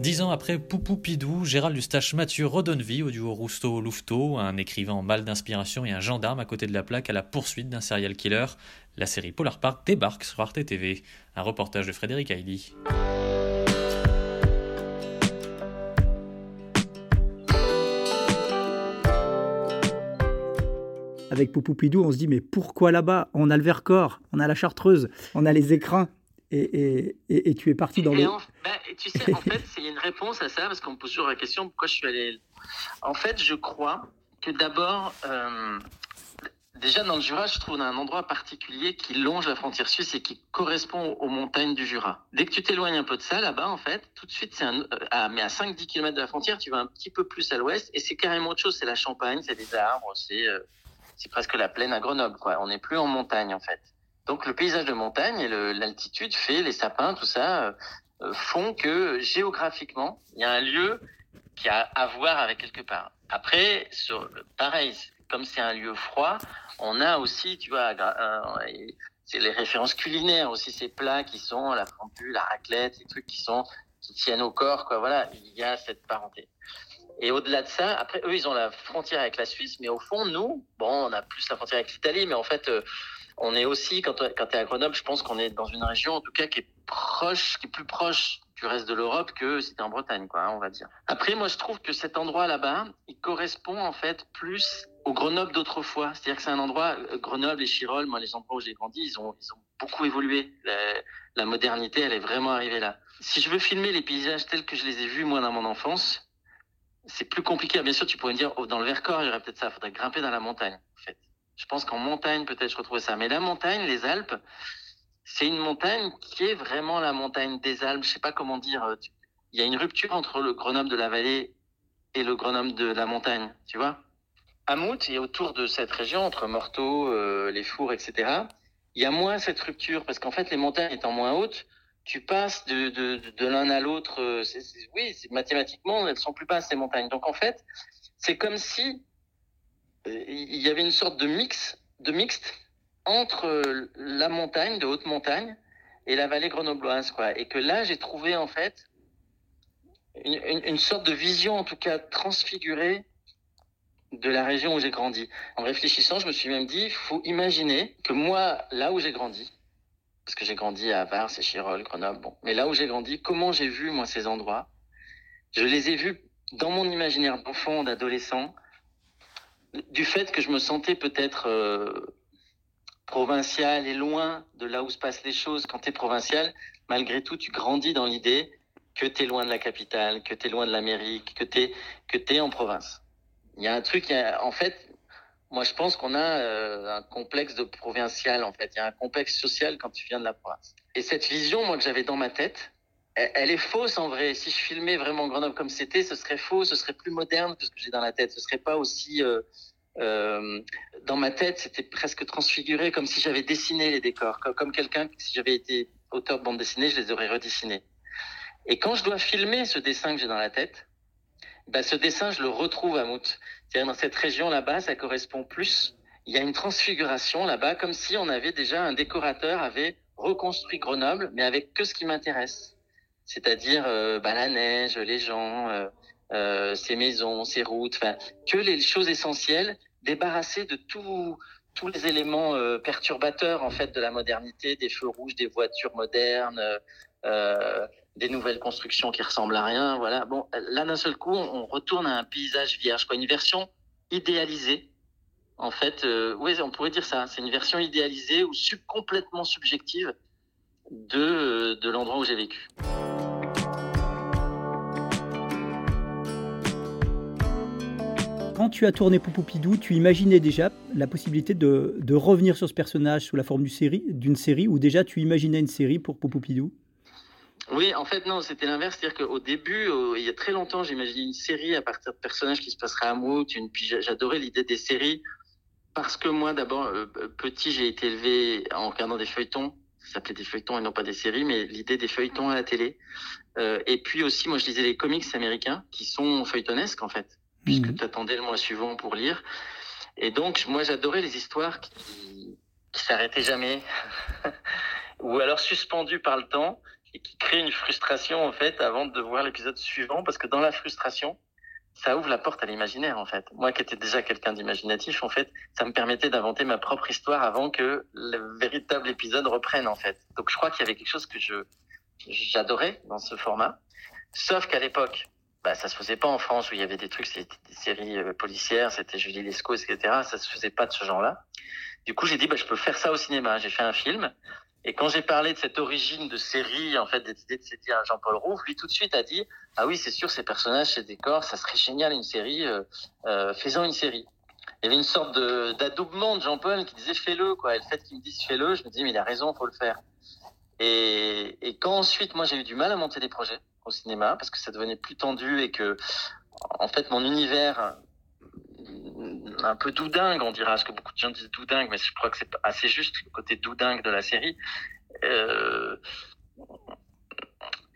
Dix ans après Poupou Pidou, Gérald Eustache Mathieu redonne vie au duo Rousteau-Louveteau, un écrivain mal d'inspiration et un gendarme à côté de la plaque à la poursuite d'un serial killer. La série Polar Park débarque sur Arte TV. Un reportage de Frédéric Haïli. Avec Poupou Pidou, on se dit mais pourquoi là-bas? On a le Vercors, on a la Chartreuse, on a les écrins. Et, et, et, et tu es parti dans le... en- bah, tu sais, en fait, il y a une réponse à ça, parce qu'on me pose toujours la question pourquoi je suis allé. En fait, je crois que d'abord, euh, déjà dans le Jura, je trouve un endroit particulier qui longe la frontière suisse et qui correspond aux montagnes du Jura. Dès que tu t'éloignes un peu de ça, là-bas, en fait, tout de suite, c'est un, euh, à, mais à 5-10 km de la frontière, tu vas un petit peu plus à l'ouest, et c'est carrément autre chose. C'est la Champagne, c'est des arbres, c'est euh, c'est presque la plaine à Grenoble, quoi. On n'est plus en montagne, en fait. Donc le paysage de montagne et l'altitude fait les sapins, tout ça, euh, euh, font que géographiquement, il y a un lieu qui a à voir avec quelque part. Après, sur, pareil, comme c'est un lieu froid, on a aussi, tu vois, euh, c'est les références culinaires aussi, ces plats qui sont la fondue, la raclette, ces trucs qui sont qui tiennent au corps, quoi. Voilà, il y a cette parenté. Et au-delà de ça, après, eux, ils ont la frontière avec la Suisse, mais au fond, nous, bon, on a plus la frontière avec l'Italie, mais en fait, on est aussi, quand, quand tu es à Grenoble, je pense qu'on est dans une région, en tout cas, qui est proche, qui est plus proche du reste de l'Europe que si t'es en Bretagne, quoi, hein, on va dire. Après, moi, je trouve que cet endroit là-bas, il correspond en fait plus au Grenoble d'autrefois. C'est-à-dire que c'est un endroit, euh, Grenoble et Chirol, moi, les endroits où j'ai grandi, ils ont, ils ont beaucoup évolué. La, la modernité, elle est vraiment arrivée là. Si je veux filmer les paysages tels que je les ai vus, moi, dans mon enfance, c'est plus compliqué. Bien sûr, tu pourrais me dire, oh, dans le Vercors, il y aurait peut-être ça. Il faudrait grimper dans la montagne, en fait. Je pense qu'en montagne, peut-être, je retrouvais ça. Mais la montagne, les Alpes, c'est une montagne qui est vraiment la montagne des Alpes. Je sais pas comment dire. euh, Il y a une rupture entre le Grenoble de la vallée et le Grenoble de la montagne, tu vois? À Mout et autour de cette région, entre Morteau, euh, les Fours, etc., il y a moins cette rupture parce qu'en fait, les montagnes étant moins hautes, tu passes de, de, de, de l'un à l'autre. euh, oui, mathématiquement, elles sont plus basses, ces montagnes. Donc, en fait, c'est comme si il y avait une sorte de mix, de mixte entre euh, la montagne, de haute montagne, et la vallée grenobloise, quoi. Et que là, j'ai trouvé, en fait, une, une, sorte de vision, en tout cas, transfigurée de la région où j'ai grandi. En réfléchissant, je me suis même dit, faut imaginer que moi, là où j'ai grandi, parce que j'ai grandi à Vars, et Chirol, Grenoble, bon, mais là où j'ai grandi, comment j'ai vu, moi, ces endroits? Je les ai vus dans mon imaginaire d'enfant, d'adolescent, du fait que je me sentais peut-être euh, provincial et loin de là où se passent les choses. Quand tu es provincial, malgré tout, tu grandis dans l'idée que tu es loin de la capitale, que tu es loin de l'Amérique, que tu es, que es en province. Il y a un truc, a- en fait, moi je pense qu'on a euh, un complexe de provincial, en fait. Il y a un complexe social quand tu viens de la province. Et cette vision, moi, que j'avais dans ma tête, elle, est fausse en vrai. Si je filmais vraiment Grenoble comme c'était, ce serait faux, ce serait plus moderne que ce que j'ai dans la tête. Ce serait pas aussi... euh, euh, dans ma tête, c'était presque transfiguré, comme si j'avais dessiné les décors, comme, comme quelqu'un, si j'avais été auteur de bande dessinée, je les aurais redessinés. Et quand je dois filmer ce dessin que j'ai dans la tête, bah, ce dessin, je le retrouve à Mout. C'est-à-dire dans cette région là-bas, ça correspond plus. Il y a une transfiguration là-bas, comme si on avait déjà un décorateur avait reconstruit Grenoble, mais avec que ce qui m'intéresse. C'est-à-dire euh, bah, la neige, les gens, euh, euh, ces maisons, ces routes, que les choses essentielles, débarrassées de tout, tous les éléments euh, perturbateurs en fait de la modernité, des feux rouges, des voitures modernes, euh, des nouvelles constructions qui ressemblent à rien. Voilà. Bon, là d'un seul coup, on retourne à un paysage vierge, quoi, une version idéalisée En fait, euh, oui, on pourrait dire ça. C'est une version idéalisée ou complètement subjective de, de l'endroit où j'ai vécu. Tu as tourné Poupoupidou, tu imaginais déjà la possibilité de, revenir sur ce personnage sous la forme d'une série, série, ou déjà tu imaginais une série pour Poupoupidou Oui, en fait, non, c'était l'inverse. C'est-à-dire qu'au début, euh, il y a très longtemps, j'imaginais une série à partir de personnages qui se passeraient à Mout. Une... Puis j'adorais l'idée des séries parce que moi, d'abord, euh, petit, j'ai été élevé en regardant des feuilletons. Ça s'appelait des feuilletons et non pas des séries, mais l'idée des feuilletons à la télé. Euh, et puis aussi, moi, je lisais les comics américains qui sont feuilletonesques, en fait puisque mhm. tu attendais le mois suivant pour lire. Et donc, moi, j'adorais les histoires qui, qui s'arrêtaient jamais, ou alors suspendues par le temps, et qui créent une frustration, en fait, avant de voir l'épisode suivant, parce que dans la frustration, ça ouvre la porte à l'imaginaire, en fait. Moi, qui étais déjà quelqu'un d'imaginatif, en fait, ça me permettait d'inventer ma propre histoire avant que le véritable épisode reprenne, en fait. Donc, je crois qu'il y avait quelque chose que je j'adorais dans ce format. Sauf qu'à l'époque, bah, ça se faisait pas en France où il y avait des trucs, c'était des séries euh, policières, c'était Julie Lescaut, etc. Ça se faisait pas de ce genre-là. Du coup, j'ai dit, bah, je peux faire ça au cinéma. J'ai fait un film. Et quand j'ai parlé de cette origine de série, en fait, d'idée de cette à Jean-Paul Rouve, lui tout de suite a dit, ah oui, c'est sûr, ces personnages, ces décors, ça serait génial une série, euh, euh, une série. Il y avait une sorte d'adoubement de, Jean-Paul qui disait fais-le, quoi. Et le fait qu'il me dise fais-le, je me dis, mais il a raison, faut le faire. Et, quand ensuite, moi, j'ai eu du mal à monter des projets, au cinéma parce que ça devenait plus tendu et que, en fait, mon univers un peu doudingue, on dira, ce que beaucoup de gens disent doudingue, mais je crois que c'est assez juste le côté doudingue de la série. Euh,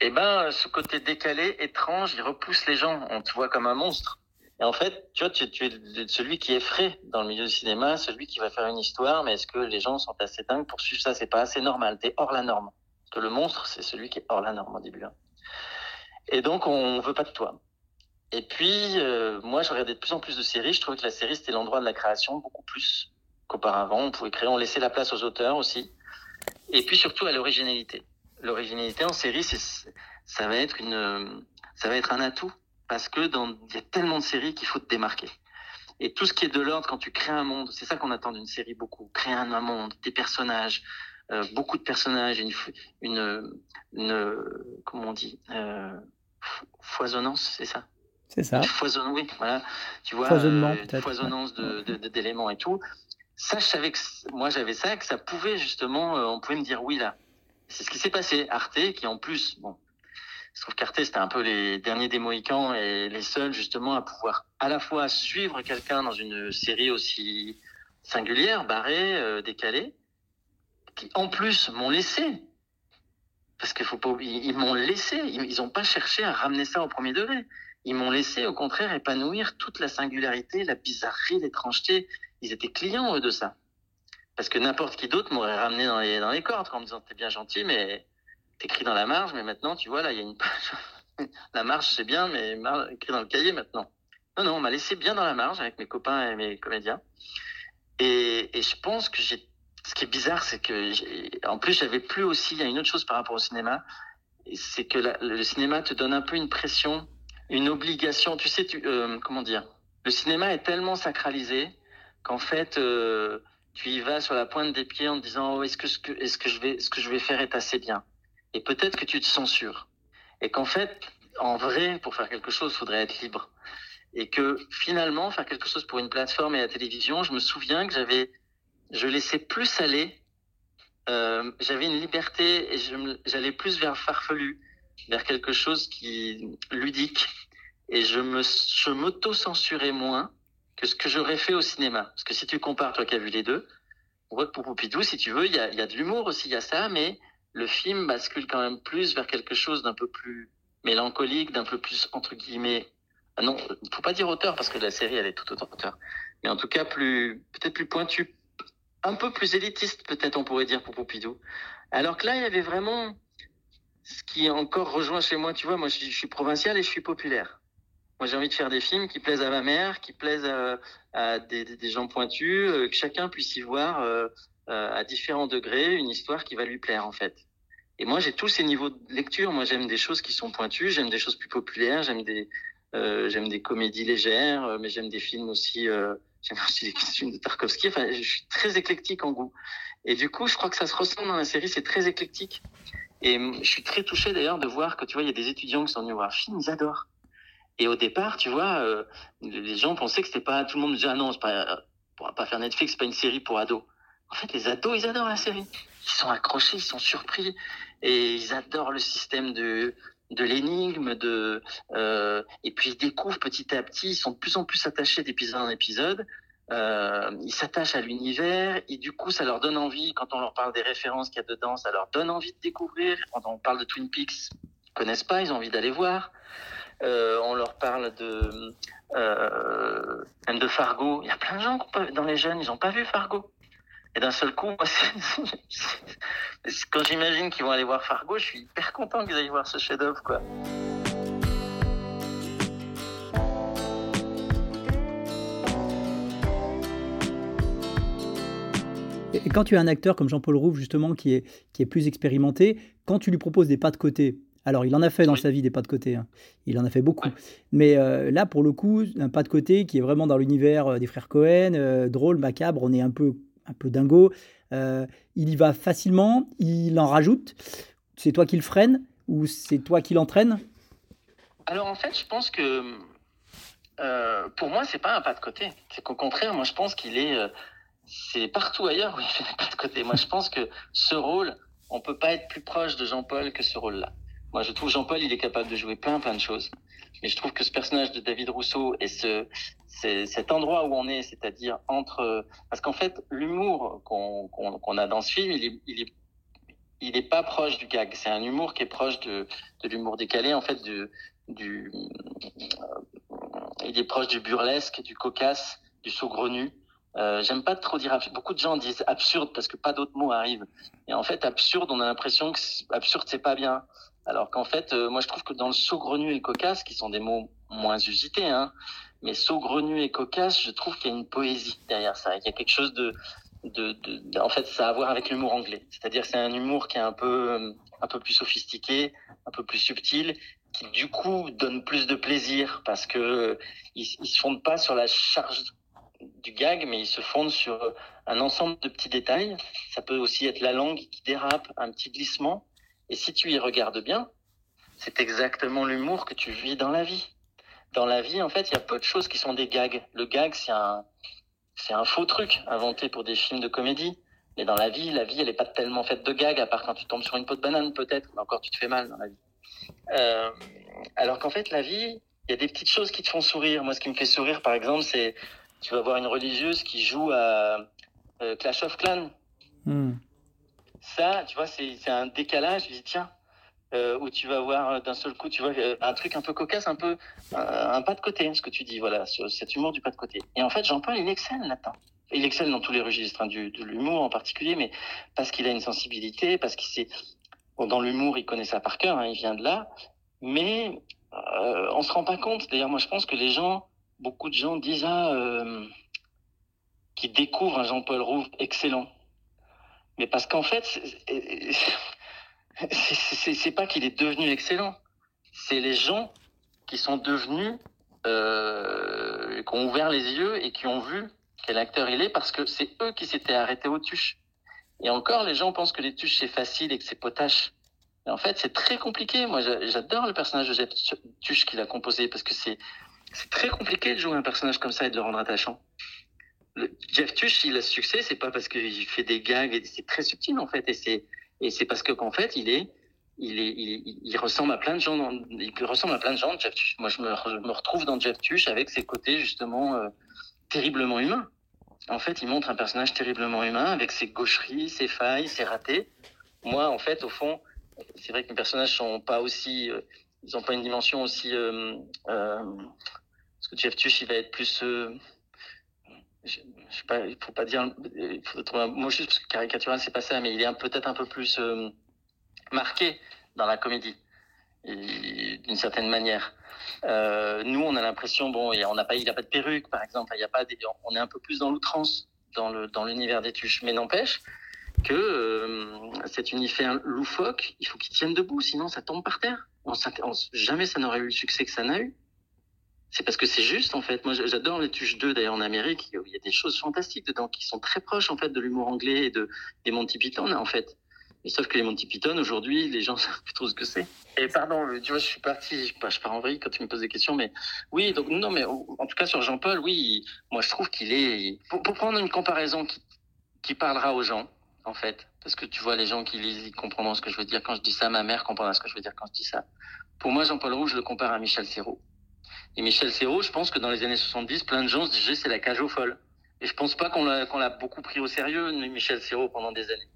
et ben, ce côté décalé, étrange, il repousse les gens. On te voit comme un monstre. Et en fait, tu vois, tu, tu es celui qui est frais dans le milieu du cinéma, celui qui va faire une histoire, mais est-ce que les gens sont assez dingues pour suivre ça? C'est pas assez normal. T'es hors la norme. Parce que le monstre, c'est celui qui est hors la norme au début. Hein. Et donc, on veut pas de toi. Et puis, euh, moi, je regardais de plus en plus de séries. Je trouvais que la série, c'était l'endroit de la création, beaucoup plus qu'auparavant. On pouvait créer, on laissait la place aux auteurs aussi. Et puis, surtout, à l'originalité. L'originalité en série, ça va être une, ça va être un atout. Parce que dans, il y a tellement de séries qu'il faut te démarquer. Et tout ce qui est de l'ordre quand tu crées un monde, c'est ça qu'on attend d'une série beaucoup. Créer un monde, des personnages, euh, beaucoup de personnages, une, une, une comment on dit, euh, foisonnance, c'est ça? C'est ça. Foisonnement, oui, voilà. Tu vois, Foisonnement, euh, foisonnance d'éléments et tout. Ça, je savais que moi j'avais ça, que ça pouvait justement, euh, on pouvait me dire oui là. C'est ce qui s'est passé. Arte, qui en plus, bon, je trouve qu'Arte c'était un peu les derniers des Mohicans et les seuls justement à pouvoir à la fois suivre quelqu'un dans une série aussi singulière, barrée, euh, décalée, qui en plus m'ont laissé parce qu'il faut pas oublier, ils m'ont laissé, ils n'ont pas cherché à ramener ça au premier degré. Ils m'ont laissé, au contraire, épanouir toute la singularité, la bizarrerie, l'étrangeté. Ils étaient clients, eux, de ça. Parce que n'importe qui d'autre m'aurait ramené dans les, dans les cordes en me disant, t'es bien gentil, mais t'écris dans la marge, mais maintenant, tu vois, là, il y a une page. la marge, c'est bien, mais écrit dans le cahier maintenant. Non, non, on m'a laissé bien dans la marge avec mes copains et mes comédiens. Et, et je pense que j'ai ce qui est bizarre, c'est que, en plus, j'avais plus aussi, il y a une autre chose par rapport au cinéma, c'est que le cinéma te donne un peu une pression, une obligation. Tu sais, tu, euh, comment dire? Le cinéma est tellement sacralisé qu'en fait, euh, tu y vas sur la pointe des pieds en te disant, oh, est-ce que ce que, est-ce que je vais, ce que je vais faire est assez bien? Et peut-être que tu te censures. Et qu'en fait, en vrai, pour faire quelque chose, il faudrait être libre. Et que finalement, faire quelque chose pour une plateforme et la télévision, je me souviens que j'avais je laissais plus aller. Euh, j'avais une liberté et j'allais plus vers farfelu, vers quelque chose qui ludique. Et je me, je m'auto-censurais moins que ce que j'aurais fait au cinéma. Parce que si tu compares, toi qui as vu les deux, on voit que pour Poupidou, si tu veux, il y a, y a de l'humour aussi, il y a ça, mais le film bascule quand même plus vers quelque chose d'un peu plus mélancolique, d'un peu plus, entre guillemets, ah non, faut pas dire auteur parce que la série, elle est tout autant auteur. Mais en tout cas, plus, peut-être plus pointu, un peu plus élitiste, peut-être on pourrait dire pour Poupidou. Alors que là, il y avait vraiment ce qui est encore rejoint chez moi. Tu vois, moi, je, suis provincial et je suis populaire. Moi, j'ai envie de faire des films qui plaisent à ma mère, qui plaisent à, des, gens pointus, euh, que chacun puisse y voir euh, à différents degrés une histoire qui va lui plaire, en fait. Et moi, j'ai tous ces niveaux de lecture. Moi, j'aime des choses qui sont pointues, j'aime des choses plus populaires, j'aime des, j'aime des comédies légères, mais j'aime des films aussi. j'aime aussi des films de Tarkovsky. Enfin, je suis très éclectique en goût. Et du coup, je crois que ça se ressent dans la série. C'est très éclectique. Et je suis très touché d'ailleurs de voir que tu vois, il y a des étudiants qui sont venus voir le film, ils adorent. Et au départ, tu vois, euh, les gens pensaient que c'était pas. Tout le monde disait ah non, c'est pas, pourra pas faire Netflix, c'est pas une série pour ados. En fait, les ados, ils adorent la série. Ils sont accrochés, ils sont surpris et ils adorent le système de de l'énigme, euh, et puis ils découvrent petit à petit, ils sont de plus en plus attachés d'épisode en épisode. Euh, ils s'attachent à l'univers et du coup ça leur donne envie quand on leur parle des références qu'il y a dedans ça leur donne envie de découvrir quand on parle de Twin Peaks ils connaissent pas ils ont envie d'aller voir euh, on leur parle de même de Fargo. Il y a plein de gens dans les jeunes, ils n'ont pas vu Fargo. Et d'un seul coup, quand j'imagine qu'ils vont aller voir Fargo, je suis hyper content qu'ils aillent voir ce chef-d'œuvre, quoi. Et quand tu as un acteur comme Jean-Paul Rouve, justement, qui est, qui est plus expérimenté, quand tu lui proposes des pas de côté, alors, il en a fait dans sa vie des pas de côté. Hein. Il en a fait beaucoup. Mais euh, là, pour le coup, un pas de côté qui est vraiment dans l'univers euh, des frères Cohen, euh, drôle, macabre, on est un peu, un peu dingo. il y va facilement, il en rajoute. C'est toi qui le freine ou c'est toi qui l'entraîne? Alors, en fait, je pense que pour moi, c'est pas un pas de côté. C'est qu'au contraire, moi, je pense qu'il est. c'est partout ailleurs où il fait des pas de côté. Moi, je pense que ce rôle, on peut pas être plus proche de Jean-Paul que ce rôle-là. Moi, je trouve Jean-Paul, il est capable de jouer plein, plein de choses. Mais je trouve que ce personnage de David Rousseau et ce, cet endroit où on est, c'est-à-dire entre, parce qu'en fait, l'humour qu'on a dans ce film, il est, il est, il est pas proche du gag. C'est un humour qui est proche de, de l'humour décalé, en fait, du, du, il est proche du burlesque, du cocasse, du saugrenu. Euh, J'aime pas trop dire beaucoup de gens disent absurde parce que pas d'autres mots arrivent. Et en fait, absurde, on a l'impression que absurde c'est pas bien. Alors qu'en fait, euh, moi je trouve que dans le saugrenu et le cocasse, qui sont des mots moins usités, hein, mais saugrenu et cocasse, je trouve qu'il y a une poésie derrière ça. Il y a quelque chose de, de, de, en fait, ça a à voir avec l'humour anglais. C'est-à-dire, c'est un humour qui est un peu, un peu plus sophistiqué, un peu plus subtil, qui du coup donne plus de plaisir parce que il, se fonde pas sur la charge du gag, mais il se fonde sur un ensemble de petits détails. Ça peut aussi être la langue qui dérape, un petit glissement. Et si tu y regardes bien, c'est exactement l'humour que tu vis dans la vie. Dans la vie, en fait, il y a peu de choses qui sont des gags. Le gag, c'est un, un faux truc inventé pour des films de comédie. Mais dans la vie, la vie, elle n'est pas tellement faite de gags, à part quand tu tombes sur une peau de banane, peut-être. Mais encore, tu te fais mal dans la vie. Euh, alors qu'en fait, la vie, il y a des petites choses qui te font sourire. Moi, ce qui me fait sourire, par exemple, c'est tu vas voir une religieuse qui joue à euh, Clash of Clans. Hmm ça, tu vois, c'est un décalage. Je dis, tiens, euh, où tu vas voir euh, d'un seul coup, tu vois, euh, un truc un peu cocasse, un peu un pas de côté, ce que tu dis, voilà, sur cet humour du pas de côté. Et en fait, Jean-Paul, il excelle là-dedans. Il excelle dans tous les registres, hein, du, de l'humour en particulier, mais parce qu'il a une sensibilité, parce qu'il sait. Dans l'humour, il connaît ça par cœur, hein, il vient de là, mais euh, on se rend pas compte. D'ailleurs, moi, je pense que les gens, beaucoup de gens disent ah, qu'ils découvrent un Jean-Paul Rouve excellent. Mais parce qu'en fait, c'est pas qu'il est devenu excellent, c'est les gens qui sont devenus, euh, qui ont ouvert les yeux et qui ont vu quel acteur il est parce que c'est eux qui s'étaient arrêtés aux tuches. Et encore, les gens pensent que les tuches c'est facile et que c'est potache. Mais en fait, c'est très compliqué. Moi, j'adore le personnage de Jeff Tuche qu'il a composé parce que c'est très compliqué de jouer un personnage comme ça et de le rendre attachant. Jeff Tuch, s'il a ce succès, c'est pas parce qu'il fait des gags, c'est très subtil en fait, et c'est parce que qu'en fait, il il est il, il, ressemble à plein de gens, il ressemble à plein de gens, Jeff Tuch. Moi, je me, me retrouve dans Jeff Tuch avec ses côtés justement euh, terriblement humains. En fait, il montre un personnage terriblement humain avec ses gaucheries, ses failles, ses ratés. Moi, en fait, au fond, c'est vrai que mes personnages sont pas aussi, euh, ils ont pas une dimension aussi. Euh, euh parce que Jeff Tuch, il va être plus je, il faut pas dire, il trouver un mot juste parce que caricatural c'est pas ça, mais il est peut-être un peu plus euh, marqué dans la comédie d'une certaine manière. Euh, nous, on a l'impression, bon, on n'a pas, il a pas de perruque, par exemple, il a pas, on est un peu plus dans l'outrance dans l'univers des tuches, mais n'empêche que euh, cet univers loufoque, il faut qu'il tienne debout, sinon ça tombe par terre. Jamais ça n'aurait eu le succès que ça n'a eu. C'est parce que c'est juste en fait. Moi, j'adore les Tuches 2 d'ailleurs en Amérique. Il y a des choses fantastiques dedans qui sont très proches en fait de l'humour anglais et de des Monty Python en fait. Mais sauf que les Monty Python aujourd'hui, les gens savent plus trop ce que c'est. Et pardon, tu vois, je suis parti, je, pars en vrille quand tu me poses des questions, mais oui, donc non, mais en tout cas sur Jean-Paul, oui, moi je trouve qu'il est. Pour, prendre une comparaison qui, qui parlera aux gens, en fait, parce que tu vois, les gens qui lisent, ils comprendront ce que je veux dire quand je dis ça. Ma mère comprendra ce que je veux dire quand je dis ça. Pour moi, Jean-Paul Rouge, je le compare à Michel Serrault. Et Michel Serrault, je pense que dans les années 70, plein de gens se disaient c'est la cage aux folles. Et je pense pas qu'on l'a, beaucoup pris au sérieux, Michel Serrault, pendant des années.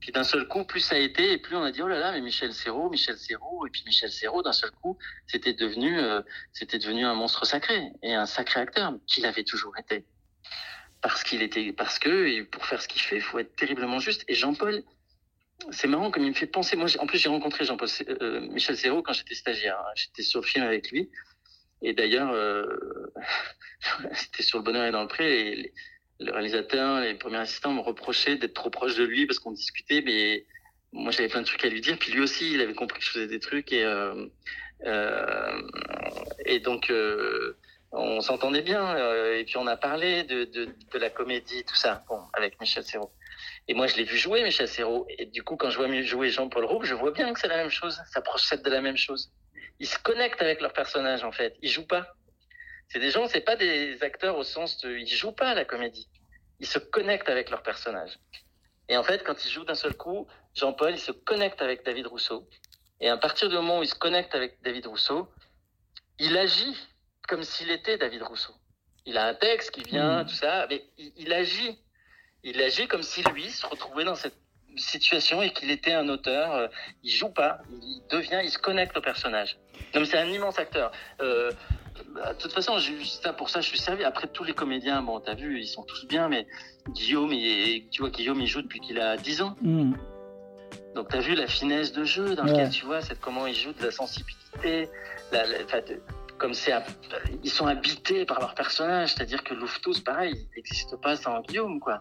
Puis d'un seul coup, plus ça a été, et plus on a dit oh là là, mais Michel Serrault, Michel Serrault, et puis Michel Serrault, d'un seul coup, c'était devenu, euh, c'était devenu un monstre sacré et un sacré acteur qu'il avait toujours été. Parce qu'il était, parce que pour faire ce qu'il fait, il faut être terriblement juste. Et Jean-Paul, c'est marrant comme il me fait penser. Moi, en plus, j'ai rencontré Jean-Paul, euh, Michel Serrault quand j'étais stagiaire. Hein. J'étais sur le film avec lui. Et d'ailleurs, euh, c'était sur le bonheur et dans le pré. Et le réalisateur, les premiers assistants me reprochaient d'être trop proche de lui parce qu'on discutait, mais moi j'avais plein de trucs à lui dire. Puis lui aussi, il avait compris que je faisais des trucs et euh, euh, donc on s'entendait bien. Et puis on a parlé de, de, de, la comédie, tout ça, bon, avec Michel Serrault. Et moi je l'ai vu jouer Michel Serrault. Et du coup, quand je vois jouer Jean-Paul Roux, je vois bien que c'est la même chose. Ça procède de la même chose. Ils se connectent avec leur personnage en fait. Ils jouent pas. C'est des gens, c'est pas des acteurs au sens de, ils jouent pas à la comédie. Ils se connectent avec leur personnage. Et en fait, quand ils jouent d'un seul coup, Jean-Paul, il se connecte avec David Rousseau. Et à partir du moment où il se connecte avec David Rousseau, il agit comme s'il était David Rousseau. Il a un texte qui vient, mmh. tout ça, mais il, il, agit. Il agit comme si lui se retrouvait dans cette situation et qu'il était un auteur. Euh, il joue pas, il devient, il se connecte au personnage. Donc c'est un immense acteur. Euh, bah, de toute façon, ça, pour ça, je suis servi. Après, tous les comédiens, bon, t'as vu, ils sont tous bien, mais Guillaume, il, tu vois, Guillaume, il joue depuis qu'il a 10 ans. Mm. Donc, t'as vu la finesse de jeu dans lequel tu vois, c'est comment il joue de la sensibilité, la, comme c'est, ils sont habités par leur personnage. C'est-à-dire que Louveteau, c'est pareil, il n'existe pas sans Guillaume, quoi.